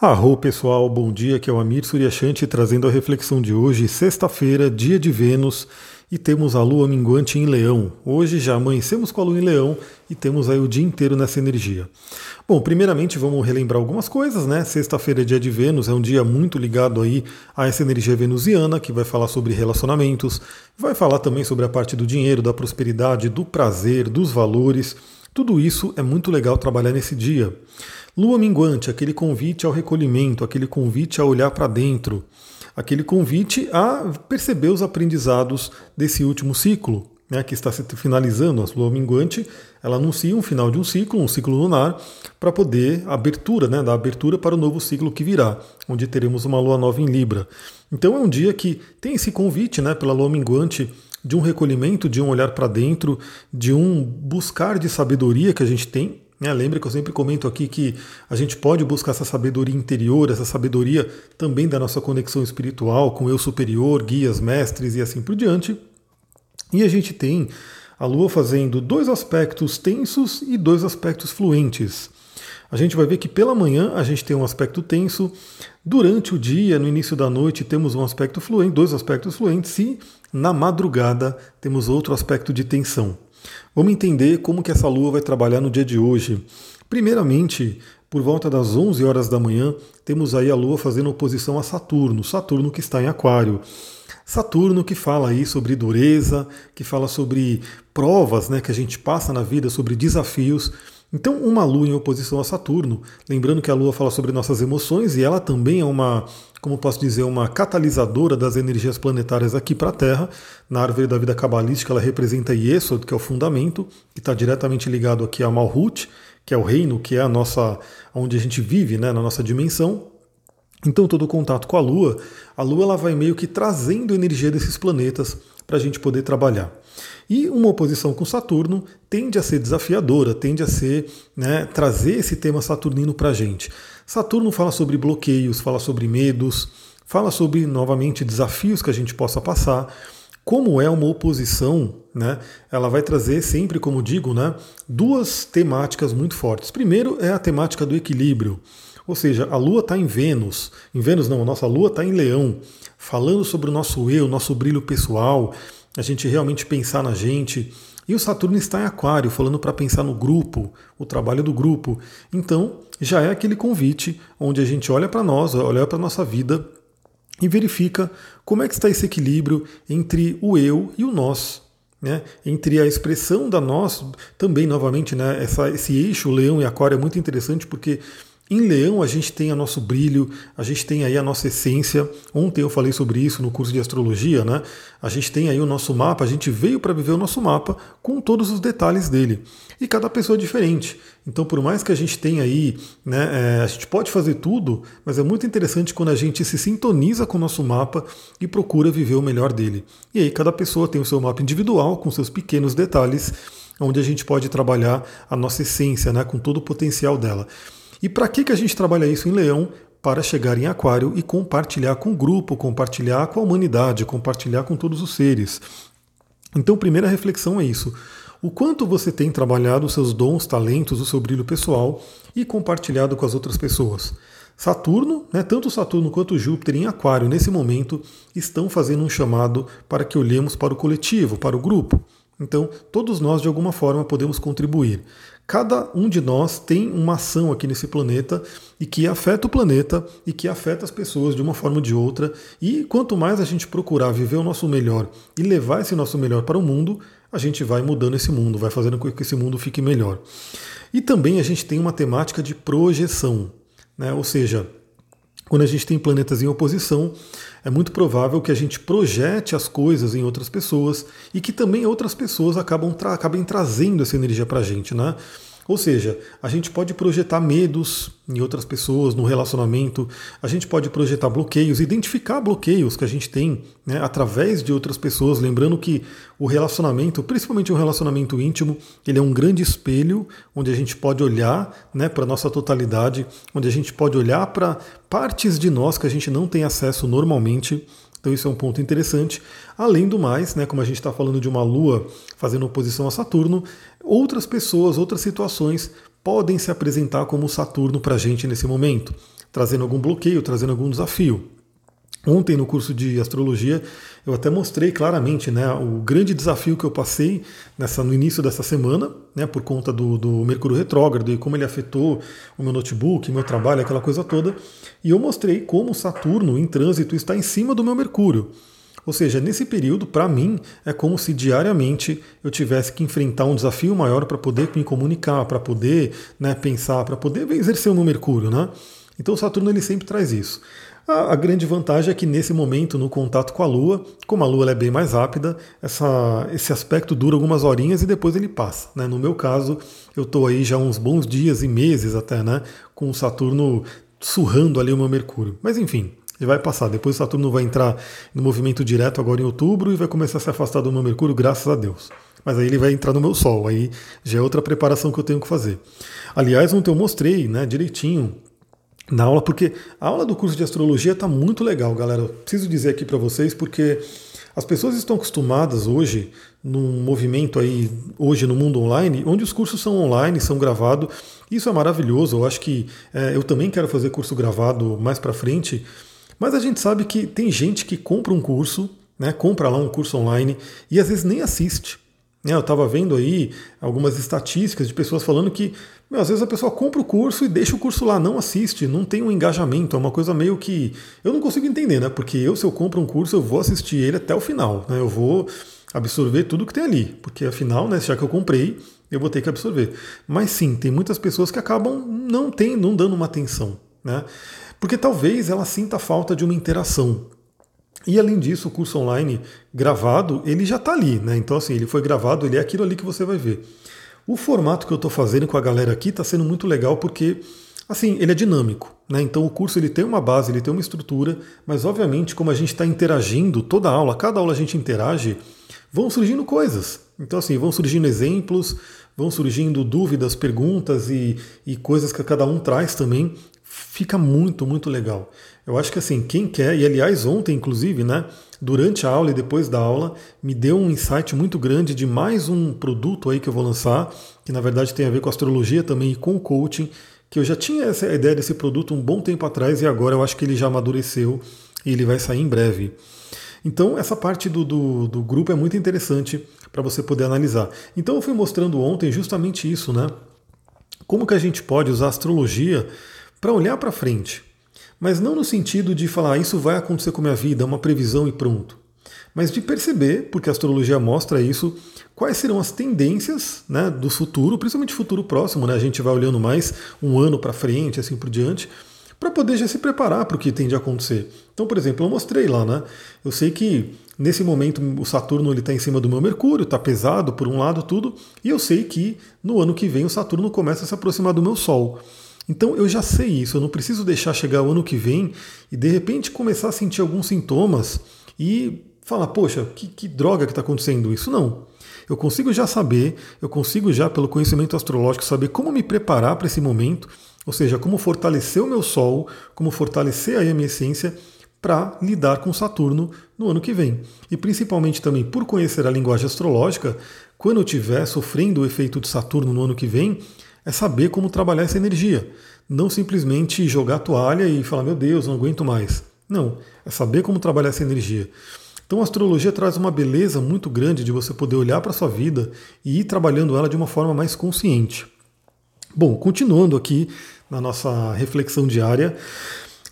Arro pessoal, bom dia, aqui é o Amir Suryashanti trazendo a reflexão de hoje, sexta-feira, dia de Vênus, e temos a lua minguante em Leão. Hoje já amanhecemos com a lua em Leão e temos aí o dia inteiro nessa energia. Bom, primeiramente vamos relembrar algumas coisas, né? Sexta-feira dia de Vênus, é um dia muito ligado aí a essa energia venusiana, que vai falar sobre relacionamentos, vai falar também sobre a parte do dinheiro, da prosperidade, do prazer, dos valores. Tudo isso é muito legal trabalhar nesse dia. Lua minguante, aquele convite ao recolhimento, aquele convite a olhar para dentro, aquele convite a perceber os aprendizados desse último ciclo, né, que está se finalizando. A lua minguante, ela anuncia um final de um ciclo, um ciclo lunar, para poder abertura, né, dar abertura para o novo ciclo que virá, onde teremos uma lua nova em Libra. Então é um dia que tem esse convite, né, pela lua minguante de um recolhimento, de um olhar para dentro, de um buscar de sabedoria que a gente tem né? Lembre que eu sempre comento aqui que a gente pode buscar essa sabedoria interior, essa sabedoria também da nossa conexão espiritual com o eu superior, guias, mestres e assim por diante. E a gente tem a Lua fazendo dois aspectos tensos e dois aspectos fluentes. A gente vai ver que pela manhã a gente tem um aspecto tenso, durante o dia, no início da noite, temos um aspecto fluente, dois aspectos fluentes, e na madrugada temos outro aspecto de tensão. Vamos entender como que essa lua vai trabalhar no dia de hoje. Primeiramente, por volta das 11 horas da manhã, temos aí a lua fazendo oposição a Saturno, Saturno que está em Aquário. Saturno que fala aí sobre dureza, que fala sobre provas, né, que a gente passa na vida, sobre desafios. Então, uma lua em oposição a Saturno, lembrando que a lua fala sobre nossas emoções e ela também é uma, como posso dizer, uma catalisadora das energias planetárias aqui para a Terra. Na árvore da vida cabalística, ela representa Yesod, que é o fundamento, que está diretamente ligado aqui a Malhut, que é o reino, que é a nossa, onde a gente vive, né, na nossa dimensão. Então, todo o contato com a Lua, a Lua ela vai meio que trazendo energia desses planetas para a gente poder trabalhar. E uma oposição com Saturno tende a ser desafiadora, tende a ser né, trazer esse tema saturnino para a gente. Saturno fala sobre bloqueios, fala sobre medos, fala sobre novamente desafios que a gente possa passar. Como é uma oposição, né, ela vai trazer sempre, como digo, né, duas temáticas muito fortes. Primeiro é a temática do equilíbrio. Ou seja, a Lua está em Vênus. Em Vênus não, a nossa Lua está em Leão, falando sobre o nosso eu, nosso brilho pessoal, a gente realmente pensar na gente. E o Saturno está em Aquário, falando para pensar no grupo, o trabalho do grupo. Então, já é aquele convite onde a gente olha para nós, olha para a nossa vida e verifica como é que está esse equilíbrio entre o eu e o nós. Né? Entre a expressão da nós, também novamente, né? Essa, esse eixo leão e aquário é muito interessante porque em Leão a gente tem o nosso brilho, a gente tem aí a nossa essência. Ontem eu falei sobre isso no curso de astrologia, né? A gente tem aí o nosso mapa, a gente veio para viver o nosso mapa com todos os detalhes dele. E cada pessoa é diferente. Então, por mais que a gente tenha aí, né, é, a gente pode fazer tudo, mas é muito interessante quando a gente se sintoniza com o nosso mapa e procura viver o melhor dele. E aí cada pessoa tem o seu mapa individual com seus pequenos detalhes, onde a gente pode trabalhar a nossa essência, né, com todo o potencial dela. E para que, que a gente trabalha isso em Leão? Para chegar em Aquário e compartilhar com o grupo, compartilhar com a humanidade, compartilhar com todos os seres. Então, primeira reflexão é isso. O quanto você tem trabalhado os seus dons, talentos, o seu brilho pessoal e compartilhado com as outras pessoas. Saturno, né, tanto Saturno quanto Júpiter em Aquário, nesse momento, estão fazendo um chamado para que olhemos para o coletivo, para o grupo. Então, todos nós, de alguma forma, podemos contribuir. Cada um de nós tem uma ação aqui nesse planeta e que afeta o planeta e que afeta as pessoas de uma forma ou de outra. E quanto mais a gente procurar viver o nosso melhor e levar esse nosso melhor para o mundo, a gente vai mudando esse mundo, vai fazendo com que esse mundo fique melhor. E também a gente tem uma temática de projeção, né? ou seja, quando a gente tem planetas em oposição, é muito provável que a gente projete as coisas em outras pessoas e que também outras pessoas acabam tra acabem trazendo essa energia para a gente, né? Ou seja, a gente pode projetar medos em outras pessoas, no relacionamento, a gente pode projetar bloqueios, identificar bloqueios que a gente tem né, através de outras pessoas, lembrando que o relacionamento, principalmente um relacionamento íntimo, ele é um grande espelho onde a gente pode olhar né, para a nossa totalidade, onde a gente pode olhar para partes de nós que a gente não tem acesso normalmente então isso é um ponto interessante. Além do mais, né, como a gente está falando de uma Lua fazendo oposição a Saturno, outras pessoas, outras situações podem se apresentar como Saturno para a gente nesse momento. trazendo algum bloqueio, trazendo algum desafio. Ontem no curso de astrologia eu até mostrei claramente né, o grande desafio que eu passei nessa, no início dessa semana, né, por conta do, do Mercúrio retrógrado e como ele afetou o meu notebook, meu trabalho, aquela coisa toda. E eu mostrei como Saturno em trânsito está em cima do meu Mercúrio. Ou seja, nesse período, para mim, é como se diariamente eu tivesse que enfrentar um desafio maior para poder me comunicar, para poder né, pensar, para poder exercer o meu Mercúrio. Né? Então, Saturno ele sempre traz isso. A, grande vantagem é que nesse momento, no contato com a Lua, como a Lua é bem mais rápida, essa, esse aspecto dura algumas horinhas e depois ele passa. Né? No meu caso, eu estou aí já uns bons dias e meses até, né? Com o Saturno surrando ali o meu Mercúrio. Mas enfim, ele vai passar. Depois o Saturno vai entrar no movimento direto agora em outubro e vai começar a se afastar do meu Mercúrio, graças a Deus. Mas aí ele vai entrar no meu Sol, aí já é outra preparação que eu tenho que fazer. Aliás, ontem eu mostrei né, direitinho na aula, porque a aula do curso de astrologia está muito legal, galera. Eu preciso dizer aqui para vocês, porque as pessoas estão acostumadas hoje, num movimento aí, hoje no mundo online, onde os cursos são online, são gravados. Isso é maravilhoso. Eu acho que é, eu também quero fazer curso gravado mais para frente. Mas a gente sabe que tem gente que compra um curso, né, compra lá um curso online e às vezes nem assiste. Né, eu estava vendo aí algumas estatísticas de pessoas falando que meu, às vezes a pessoa compra o curso e deixa o curso lá, não assiste, não tem um engajamento, é uma coisa meio que. Eu não consigo entender, né? Porque eu, se eu compro um curso, eu vou assistir ele até o final. Né? Eu vou absorver tudo que tem ali. Porque afinal, né, já que eu comprei, eu vou ter que absorver. Mas sim, tem muitas pessoas que acabam não, tem, não dando uma atenção. Né? Porque talvez ela sinta falta de uma interação. E além disso, o curso online gravado, ele já está ali, né? Então, assim, ele foi gravado, ele é aquilo ali que você vai ver. O formato que eu estou fazendo com a galera aqui está sendo muito legal porque, assim, ele é dinâmico. Né? Então o curso ele tem uma base, ele tem uma estrutura, mas obviamente como a gente está interagindo toda aula, cada aula a gente interage, vão surgindo coisas. Então assim, vão surgindo exemplos, vão surgindo dúvidas, perguntas e, e coisas que cada um traz também. Fica muito, muito legal. Eu acho que assim, quem quer, e aliás, ontem, inclusive, né, durante a aula e depois da aula, me deu um insight muito grande de mais um produto aí que eu vou lançar, que na verdade tem a ver com astrologia também e com coaching, que eu já tinha essa ideia desse produto um bom tempo atrás e agora eu acho que ele já amadureceu e ele vai sair em breve. Então, essa parte do, do, do grupo é muito interessante para você poder analisar. Então, eu fui mostrando ontem justamente isso, né? Como que a gente pode usar a astrologia para olhar para frente mas não no sentido de falar isso vai acontecer com a minha vida, é uma previsão e pronto. Mas de perceber, porque a astrologia mostra isso, quais serão as tendências né, do futuro, principalmente futuro próximo, né? A gente vai olhando mais um ano para frente, assim por diante, para poder já se preparar para o que tem de acontecer. Então, por exemplo, eu mostrei lá, né? Eu sei que nesse momento o Saturno ele está em cima do meu Mercúrio, está pesado por um lado tudo, e eu sei que no ano que vem o Saturno começa a se aproximar do meu Sol. Então eu já sei isso, eu não preciso deixar chegar o ano que vem e de repente começar a sentir alguns sintomas e falar, poxa, que, que droga que está acontecendo isso? Não. Eu consigo já saber, eu consigo já, pelo conhecimento astrológico, saber como me preparar para esse momento, ou seja, como fortalecer o meu Sol, como fortalecer a minha essência para lidar com Saturno no ano que vem. E principalmente também por conhecer a linguagem astrológica, quando eu estiver sofrendo o efeito de Saturno no ano que vem, é saber como trabalhar essa energia. Não simplesmente jogar a toalha e falar, meu Deus, não aguento mais. Não, é saber como trabalhar essa energia. Então a astrologia traz uma beleza muito grande de você poder olhar para a sua vida e ir trabalhando ela de uma forma mais consciente. Bom, continuando aqui na nossa reflexão diária,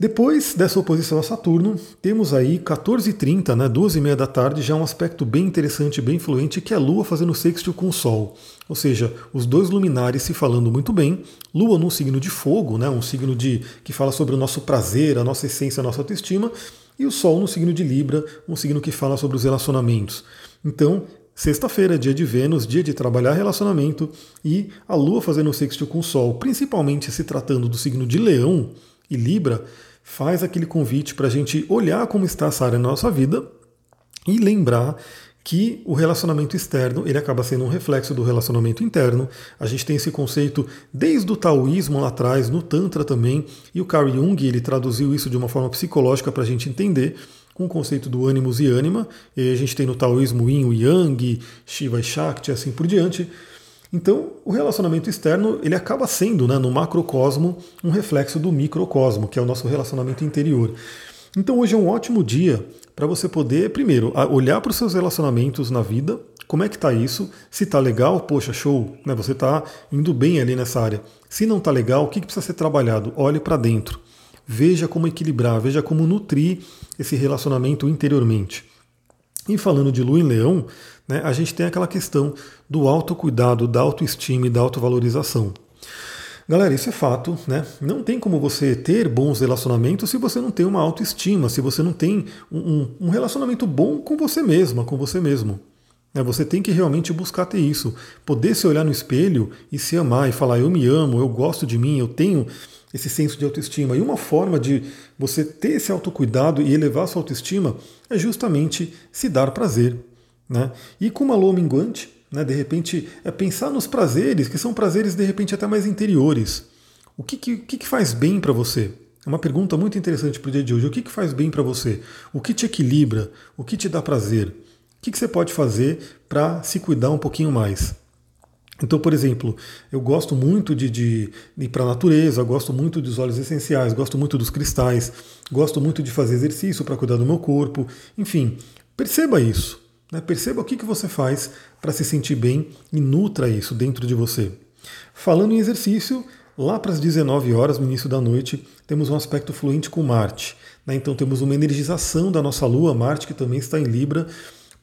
depois dessa oposição a Saturno, temos aí 14h30, né, 12h30 da tarde, já um aspecto bem interessante, bem influente, que é a Lua fazendo sextil com o Sol. Ou seja, os dois luminares se falando muito bem. Lua num signo de fogo, né, um signo de que fala sobre o nosso prazer, a nossa essência, a nossa autoestima, e o Sol no signo de Libra, um signo que fala sobre os relacionamentos. Então, Sexta-feira, dia de Vênus, dia de trabalhar relacionamento e a Lua fazendo sextil com o Sol, principalmente se tratando do signo de Leão e Libra, faz aquele convite para a gente olhar como está essa área na nossa vida e lembrar que o relacionamento externo ele acaba sendo um reflexo do relacionamento interno. A gente tem esse conceito desde o taoísmo lá atrás, no Tantra também, e o Carl Jung ele traduziu isso de uma forma psicológica para a gente entender com o conceito do ânimos e ânima. E a gente tem no taoísmo Yin e Yang, Shiva e Shakti, assim por diante. Então, o relacionamento externo ele acaba sendo, né, no macrocosmo, um reflexo do microcosmo, que é o nosso relacionamento interior. Então, hoje é um ótimo dia para você poder, primeiro, olhar para os seus relacionamentos na vida, como é que está isso, se está legal, poxa, show, né, você está indo bem ali nessa área. Se não está legal, o que, que precisa ser trabalhado? Olhe para dentro. Veja como equilibrar, veja como nutrir esse relacionamento interiormente. E falando de Lua em Leão, né, a gente tem aquela questão do autocuidado, da autoestima e da autovalorização. Galera, isso é fato, né? Não tem como você ter bons relacionamentos se você não tem uma autoestima, se você não tem um, um relacionamento bom com você mesma, com você mesmo. É, você tem que realmente buscar ter isso, poder se olhar no espelho e se amar e falar: eu me amo, eu gosto de mim, eu tenho esse senso de autoestima. E uma forma de você ter esse autocuidado e elevar sua autoestima é justamente se dar prazer. Né? E com uma lua minguante, né, de repente, é pensar nos prazeres, que são prazeres de repente até mais interiores. O que, que, que faz bem para você? É uma pergunta muito interessante para o dia de hoje. O que, que faz bem para você? O que te equilibra? O que te dá prazer? O que, que você pode fazer para se cuidar um pouquinho mais? Então, por exemplo, eu gosto muito de, de ir para a natureza, gosto muito dos óleos essenciais, gosto muito dos cristais, gosto muito de fazer exercício para cuidar do meu corpo. Enfim, perceba isso. Né? Perceba o que, que você faz para se sentir bem e nutra isso dentro de você. Falando em exercício, lá para as 19 horas, no início da noite, temos um aspecto fluente com Marte. Né? Então temos uma energização da nossa Lua, Marte, que também está em Libra,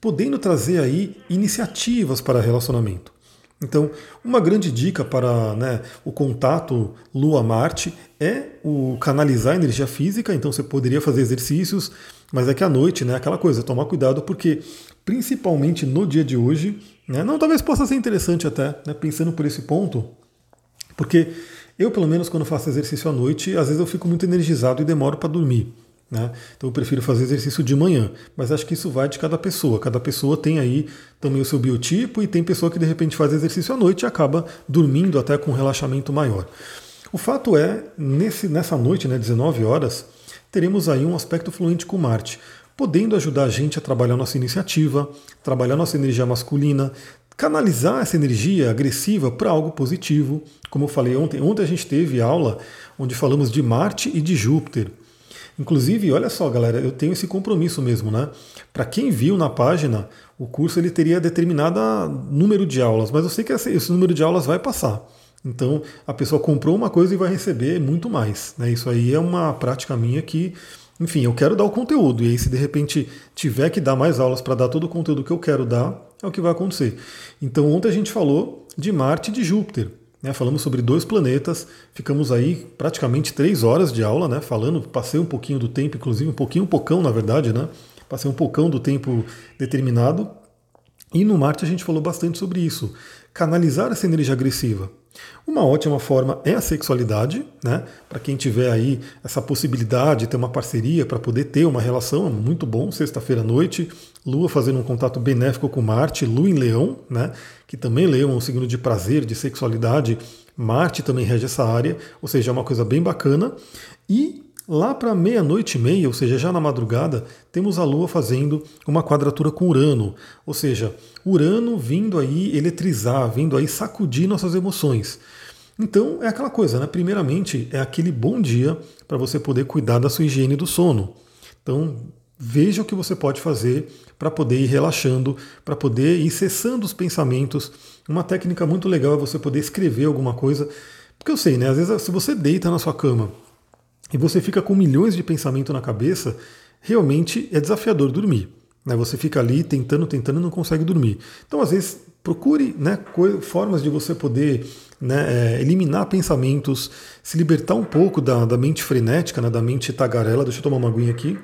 podendo trazer aí iniciativas para relacionamento. Então, uma grande dica para né, o contato Lua-Marte é o canalizar a energia física. Então, você poderia fazer exercícios, mas é que à noite, né, aquela coisa, tomar cuidado, porque principalmente no dia de hoje, né, não talvez possa ser interessante até, né, pensando por esse ponto, porque eu, pelo menos, quando faço exercício à noite, às vezes eu fico muito energizado e demoro para dormir. Né? Então eu prefiro fazer exercício de manhã, mas acho que isso vai de cada pessoa. Cada pessoa tem aí também o seu biotipo e tem pessoa que de repente faz exercício à noite e acaba dormindo até com um relaxamento maior. O fato é, nesse, nessa noite, né, 19 horas, teremos aí um aspecto fluente com Marte, podendo ajudar a gente a trabalhar nossa iniciativa, trabalhar nossa energia masculina, canalizar essa energia agressiva para algo positivo. Como eu falei ontem, ontem a gente teve aula onde falamos de Marte e de Júpiter. Inclusive, olha só, galera, eu tenho esse compromisso mesmo, né? Para quem viu na página, o curso ele teria determinado número de aulas, mas eu sei que esse número de aulas vai passar. Então, a pessoa comprou uma coisa e vai receber muito mais. Né? Isso aí é uma prática minha que, enfim, eu quero dar o conteúdo. E aí, se de repente tiver que dar mais aulas para dar todo o conteúdo que eu quero dar, é o que vai acontecer. Então, ontem a gente falou de Marte e de Júpiter. Né, falamos sobre dois planetas, ficamos aí praticamente três horas de aula, né, falando, passei um pouquinho do tempo, inclusive um pouquinho, um pocão na verdade, né, passei um pocão do tempo determinado. E no Marte a gente falou bastante sobre isso, canalizar essa energia agressiva. Uma ótima forma é a sexualidade, né? Para quem tiver aí essa possibilidade de ter uma parceria para poder ter uma relação, é muito bom. Sexta-feira à noite, Lua fazendo um contato benéfico com Marte, Lua em Leão, né? Que também Leão é um signo de prazer, de sexualidade. Marte também rege essa área, ou seja, é uma coisa bem bacana. E Lá para meia-noite e meia, ou seja, já na madrugada, temos a Lua fazendo uma quadratura com Urano, ou seja, Urano vindo aí eletrizar, vindo aí sacudir nossas emoções. Então é aquela coisa, né? Primeiramente, é aquele bom dia para você poder cuidar da sua higiene do sono. Então, veja o que você pode fazer para poder ir relaxando, para poder ir cessando os pensamentos. Uma técnica muito legal é você poder escrever alguma coisa. Porque eu sei, né? Às vezes, se você deita na sua cama e você fica com milhões de pensamentos na cabeça, realmente é desafiador dormir. Né? Você fica ali tentando, tentando e não consegue dormir. Então, às vezes, procure né, formas de você poder né, é, eliminar pensamentos, se libertar um pouco da, da mente frenética, né, da mente tagarela. Deixa eu tomar uma aguinha aqui.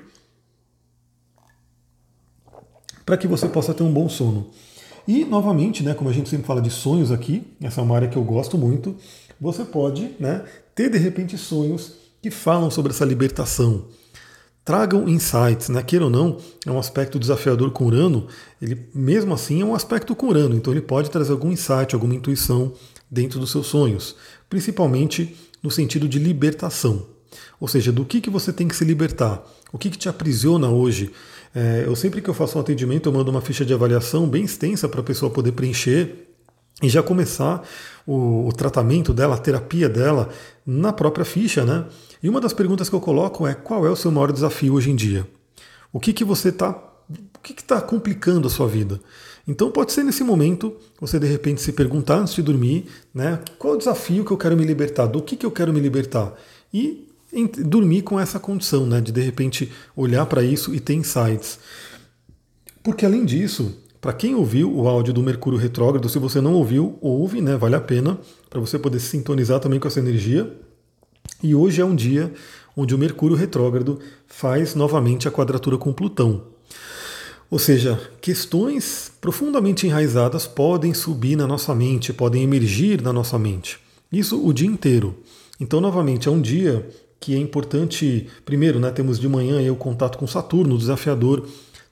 Para que você possa ter um bom sono. E, novamente, né, como a gente sempre fala de sonhos aqui, essa é uma área que eu gosto muito, você pode né, ter de repente sonhos que falam sobre essa libertação. Tragam insights, né? queira ou não, é um aspecto desafiador com Urano, ele mesmo assim é um aspecto com Urano, então ele pode trazer algum insight, alguma intuição dentro dos seus sonhos, principalmente no sentido de libertação. Ou seja, do que, que você tem que se libertar, o que, que te aprisiona hoje. É, eu sempre que eu faço um atendimento, eu mando uma ficha de avaliação bem extensa para a pessoa poder preencher e já começar o, o, tratamento dela, a terapia dela na própria ficha, né? E uma das perguntas que eu coloco é qual é o seu maior desafio hoje em dia? O que, que você está. O que está complicando a sua vida? Então pode ser nesse momento você de repente se perguntar antes de dormir, né? Qual é o desafio que eu quero me libertar? Do que, que eu quero me libertar? E dormir com essa condição, né? De de repente olhar para isso e ter insights. Porque além disso, para quem ouviu o áudio do Mercúrio Retrógrado, se você não ouviu, ouve, né? Vale a pena para você poder se sintonizar também com essa energia. E hoje é um dia onde o Mercúrio Retrógrado faz novamente a quadratura com Plutão. Ou seja, questões profundamente enraizadas podem subir na nossa mente, podem emergir na nossa mente. Isso o dia inteiro. Então, novamente, é um dia que é importante, primeiro, né, temos de manhã o contato com Saturno, o desafiador.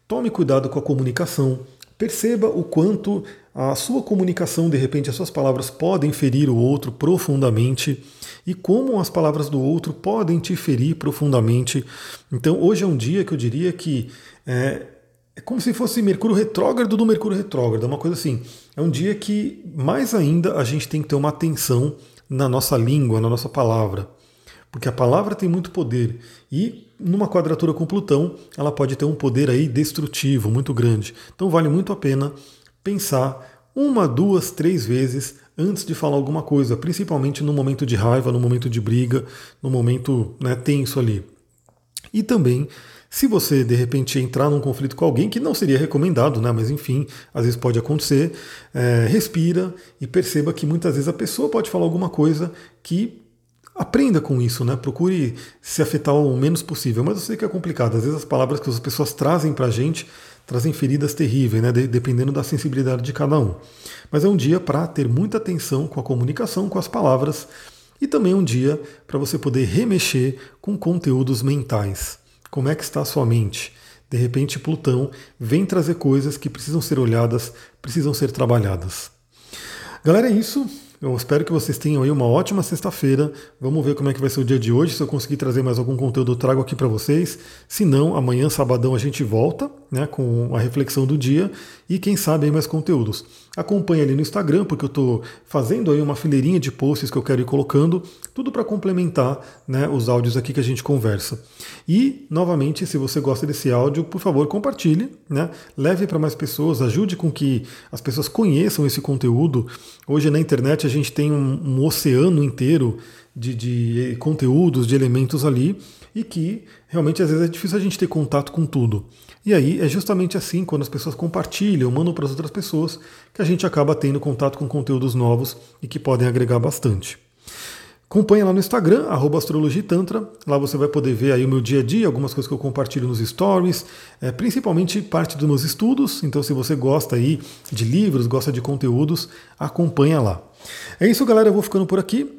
Tome cuidado com a comunicação, Perceba o quanto a sua comunicação, de repente, as suas palavras podem ferir o outro profundamente e como as palavras do outro podem te ferir profundamente. Então, hoje é um dia que eu diria que é, é como se fosse Mercúrio retrógrado do Mercúrio retrógrado, é uma coisa assim. É um dia que, mais ainda, a gente tem que ter uma atenção na nossa língua, na nossa palavra porque a palavra tem muito poder e numa quadratura com Plutão ela pode ter um poder aí destrutivo muito grande. Então vale muito a pena pensar uma, duas, três vezes antes de falar alguma coisa, principalmente no momento de raiva, no momento de briga, no momento né, tenso ali. E também, se você de repente entrar num conflito com alguém, que não seria recomendado, né, mas enfim, às vezes pode acontecer, é, respira e perceba que muitas vezes a pessoa pode falar alguma coisa que aprenda com isso, né? Procure se afetar o menos possível. Mas eu sei que é complicado. Às vezes as palavras que as pessoas trazem para a gente trazem feridas terríveis, né? dependendo da sensibilidade de cada um. Mas é um dia para ter muita atenção com a comunicação, com as palavras, e também um dia para você poder remexer com conteúdos mentais. Como é que está a sua mente? De repente, Plutão vem trazer coisas que precisam ser olhadas, precisam ser trabalhadas. Galera, é isso. Eu espero que vocês tenham aí uma ótima sexta-feira. Vamos ver como é que vai ser o dia de hoje. Se eu conseguir trazer mais algum conteúdo, eu trago aqui para vocês. Se não, amanhã, sabadão, a gente volta né, com a reflexão do dia e quem sabe aí mais conteúdos. Acompanhe ali no Instagram, porque eu estou fazendo aí uma fileirinha de posts que eu quero ir colocando, tudo para complementar né, os áudios aqui que a gente conversa. E, novamente, se você gosta desse áudio, por favor, compartilhe, né, leve para mais pessoas, ajude com que as pessoas conheçam esse conteúdo. Hoje na internet a gente tem um, um oceano inteiro de, de conteúdos, de elementos ali, e que realmente às vezes é difícil a gente ter contato com tudo. E aí é justamente assim, quando as pessoas compartilham, mandam para as outras pessoas, que a gente acaba tendo contato com conteúdos novos e que podem agregar bastante. Acompanhe lá no Instagram, astrologitantra. Lá você vai poder ver aí o meu dia a dia, algumas coisas que eu compartilho nos stories, é, principalmente parte dos meus estudos. Então, se você gosta aí de livros, gosta de conteúdos, acompanha lá. É isso, galera. Eu vou ficando por aqui.